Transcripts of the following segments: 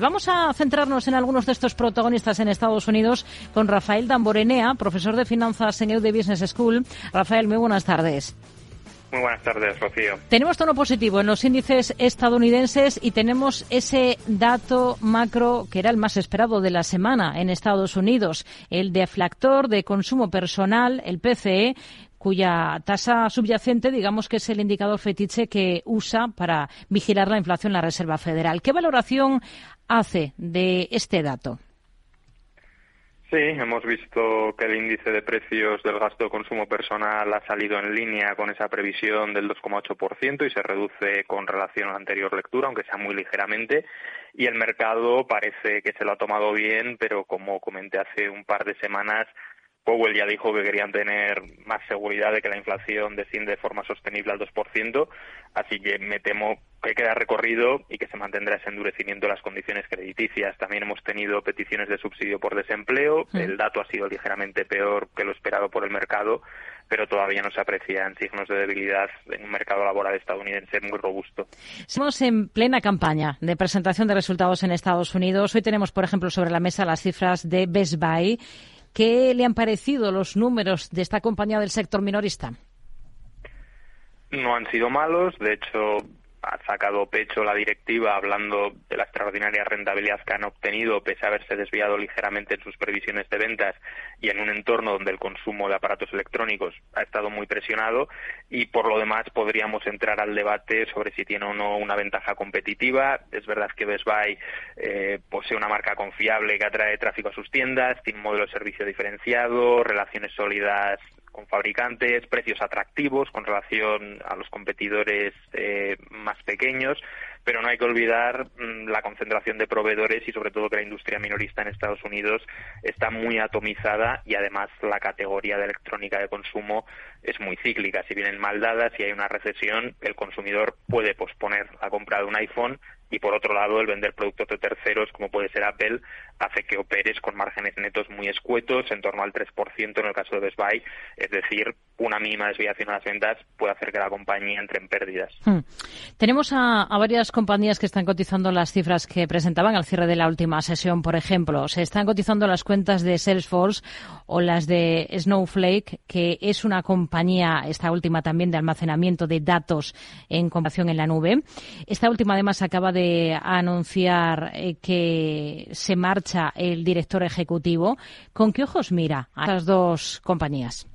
Vamos a centrarnos en algunos de estos protagonistas en Estados Unidos con Rafael Damborenea, profesor de finanzas en EUD Business School. Rafael, muy buenas tardes. Muy buenas tardes, Rocío. Tenemos tono positivo en los índices estadounidenses y tenemos ese dato macro que era el más esperado de la semana en Estados Unidos, el deflactor de consumo personal, el PCE, cuya tasa subyacente, digamos que es el indicador fetiche que usa para vigilar la inflación la Reserva Federal. ¿Qué valoración hace de este dato? Sí, hemos visto que el índice de precios del gasto de consumo personal ha salido en línea con esa previsión del 2,8% y se reduce con relación a la anterior lectura, aunque sea muy ligeramente. Y el mercado parece que se lo ha tomado bien, pero como comenté hace un par de semanas, Powell ya dijo que querían tener más seguridad de que la inflación desciende de forma sostenible al 2%, así que me temo que queda recorrido y que se mantendrá ese endurecimiento de las condiciones crediticias. También hemos tenido peticiones de subsidio por desempleo, el dato ha sido ligeramente peor que lo esperado por el mercado, pero todavía no se aprecian signos de debilidad en un mercado laboral estadounidense muy robusto. Estamos en plena campaña de presentación de resultados en Estados Unidos. Hoy tenemos, por ejemplo, sobre la mesa las cifras de Best Buy ¿Qué le han parecido los números de esta compañía del sector minorista? No han sido malos, de hecho ha sacado pecho la directiva hablando de la extraordinaria rentabilidad que han obtenido pese a haberse desviado ligeramente en sus previsiones de ventas y en un entorno donde el consumo de aparatos electrónicos ha estado muy presionado y por lo demás podríamos entrar al debate sobre si tiene o no una ventaja competitiva. Es verdad que Best Buy eh, posee una marca confiable que atrae tráfico a sus tiendas, tiene un modelo de servicio diferenciado, relaciones sólidas con fabricantes, precios atractivos con relación a los competidores eh, más pequeños, pero no hay que olvidar mm, la concentración de proveedores y sobre todo que la industria minorista en Estados Unidos está muy atomizada y además la categoría de electrónica de consumo es muy cíclica. Si vienen mal dadas y hay una recesión, el consumidor puede posponer la compra de un iPhone y por otro lado el vender productos de terceros como puede ser Apple hace que operes con márgenes netos muy escuetos en torno al 3% en el caso de Best Buy. Es decir una mínima desviación a las ventas puede hacer que la compañía entre en pérdidas. Hmm. tenemos a, varias compañías que están cotizando las cifras que presentaban al cierre de la última sesión por ejemplo. Se están cotizando las cuentas de Salesforce o las de Snowflake que es una compañía esta última también de almacenamiento de datos en comparación en la nube. Esta última además acaba de de anunciar eh, que se marcha el director ejecutivo. ¿Con qué ojos mira a estas dos compañías?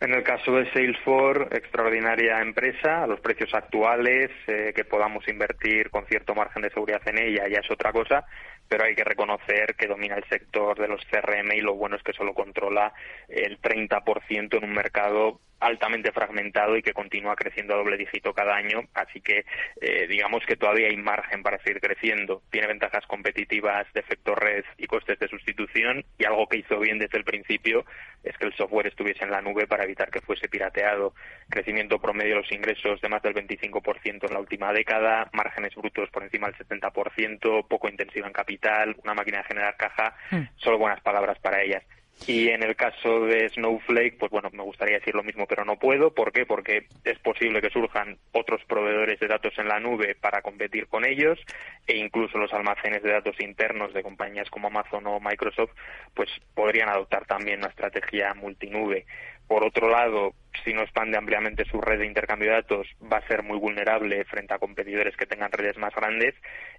En el caso de Salesforce, extraordinaria empresa, a los precios actuales, eh, que podamos invertir con cierto margen de seguridad en ella ya es otra cosa, pero hay que reconocer que domina el sector de los CRM y lo bueno es que solo controla el 30% en un mercado altamente fragmentado y que continúa creciendo a doble dígito cada año, así que eh, digamos que todavía hay margen para seguir creciendo. Tiene ventajas competitivas de efecto red y costes de sustitución y algo que hizo bien desde el principio es que el software estuviese en la nube para evitar que fuese pirateado. Crecimiento promedio de los ingresos de más del 25% en la última década, márgenes brutos por encima del 70%, poco intensiva en capital, una máquina de generar caja, mm. solo buenas palabras para ellas. Y en el caso de Snowflake, pues bueno, me gustaría decir lo mismo, pero no puedo. ¿Por qué? Porque es posible que surjan otros proveedores de datos en la nube para competir con ellos e incluso los almacenes de datos internos de compañías como Amazon o Microsoft, pues podrían adoptar también una estrategia multinube. Por otro lado, si no expande ampliamente su red de intercambio de datos, va a ser muy vulnerable frente a competidores que tengan redes más grandes.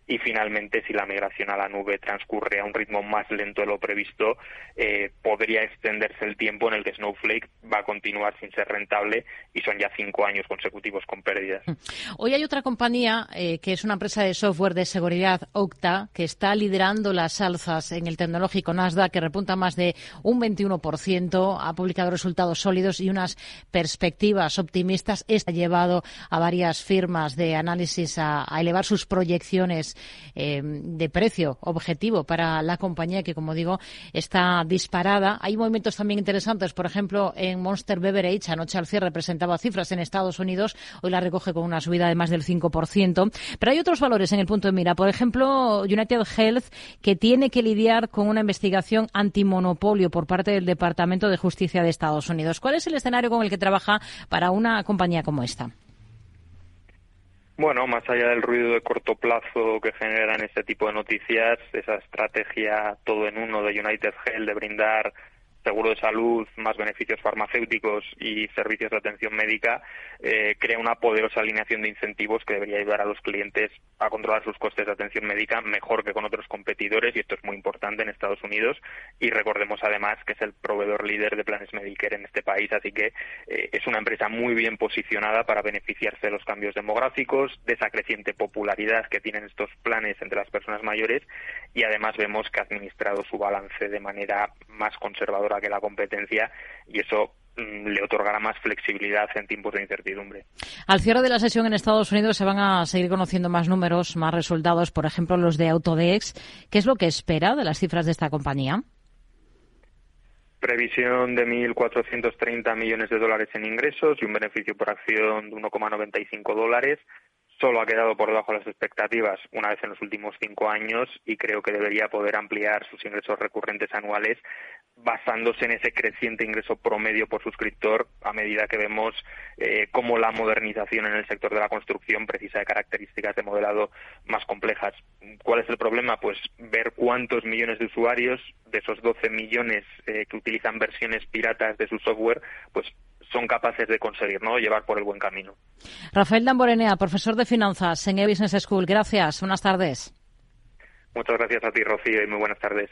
Y finalmente, si la migración a la nube transcurre a un ritmo más lento de lo previsto, eh, podría extenderse el tiempo en el que Snowflake va a continuar sin ser rentable y son ya cinco años consecutivos con pérdidas. Hoy hay otra compañía eh, que es una empresa de software de seguridad, Octa, que está liderando las alzas en el tecnológico Nasdaq, que repunta más de un 21%, ha publicado resultados sólidos y unas perspectivas optimistas. Esto ha llevado a varias firmas de análisis a, elevar sus proyecciones eh, de precio objetivo para la compañía que, como digo, está disparada. Hay movimientos también interesantes. Por ejemplo, en Monster Beverage, anoche al cierre presentaba cifras en Estados Unidos. Hoy la recoge con una subida de más del 5%. Pero hay otros valores en el punto de mira. Por ejemplo, United Health, que tiene que lidiar con una investigación antimonopolio por parte del Departamento de Justicia de Estados Unidos. ¿Cuál es el escenario con el que trabaja para una compañía como esta? Bueno, más allá del ruido de corto plazo que generan este tipo de noticias, esa estrategia todo en uno de United Health de brindar seguro de salud, más beneficios farmacéuticos y servicios de atención médica, eh, crea una poderosa alineación de incentivos que debería ayudar a los clientes a controlar sus costes de atención médica mejor que con otros competidores y esto es muy importante en Estados Unidos. Y recordemos además que es el proveedor líder de planes Medicare en este país, así que eh, es una empresa muy bien posicionada para beneficiarse de los cambios demográficos, de esa creciente popularidad que tienen estos planes entre las personas mayores. Y además vemos que ha administrado su balance de manera más conservadora que la competencia y eso mm, le otorgará más flexibilidad en tiempos de incertidumbre. Al cierre de la sesión en Estados Unidos se van a seguir conociendo más números, más resultados, por ejemplo, los de Autodex. ¿Qué es lo que espera de las cifras de esta compañía? Previsión de 1.430 millones de dólares en ingresos y un beneficio por acción de 1,95 dólares solo ha quedado por debajo de las expectativas una vez en los últimos cinco años y creo que debería poder ampliar sus ingresos recurrentes anuales basándose en ese creciente ingreso promedio por suscriptor a medida que vemos eh, cómo la modernización en el sector de la construcción precisa de características de modelado más complejas. ¿Cuál es el problema? Pues ver cuántos millones de usuarios de esos 12 millones eh, que utilizan versiones piratas de su software, pues son capaces de conseguir, ¿no? Llevar por el buen camino. Rafael Damborenea, profesor de finanzas en E-Business School. Gracias. Buenas tardes. Muchas gracias a ti, Rocío, y muy buenas tardes.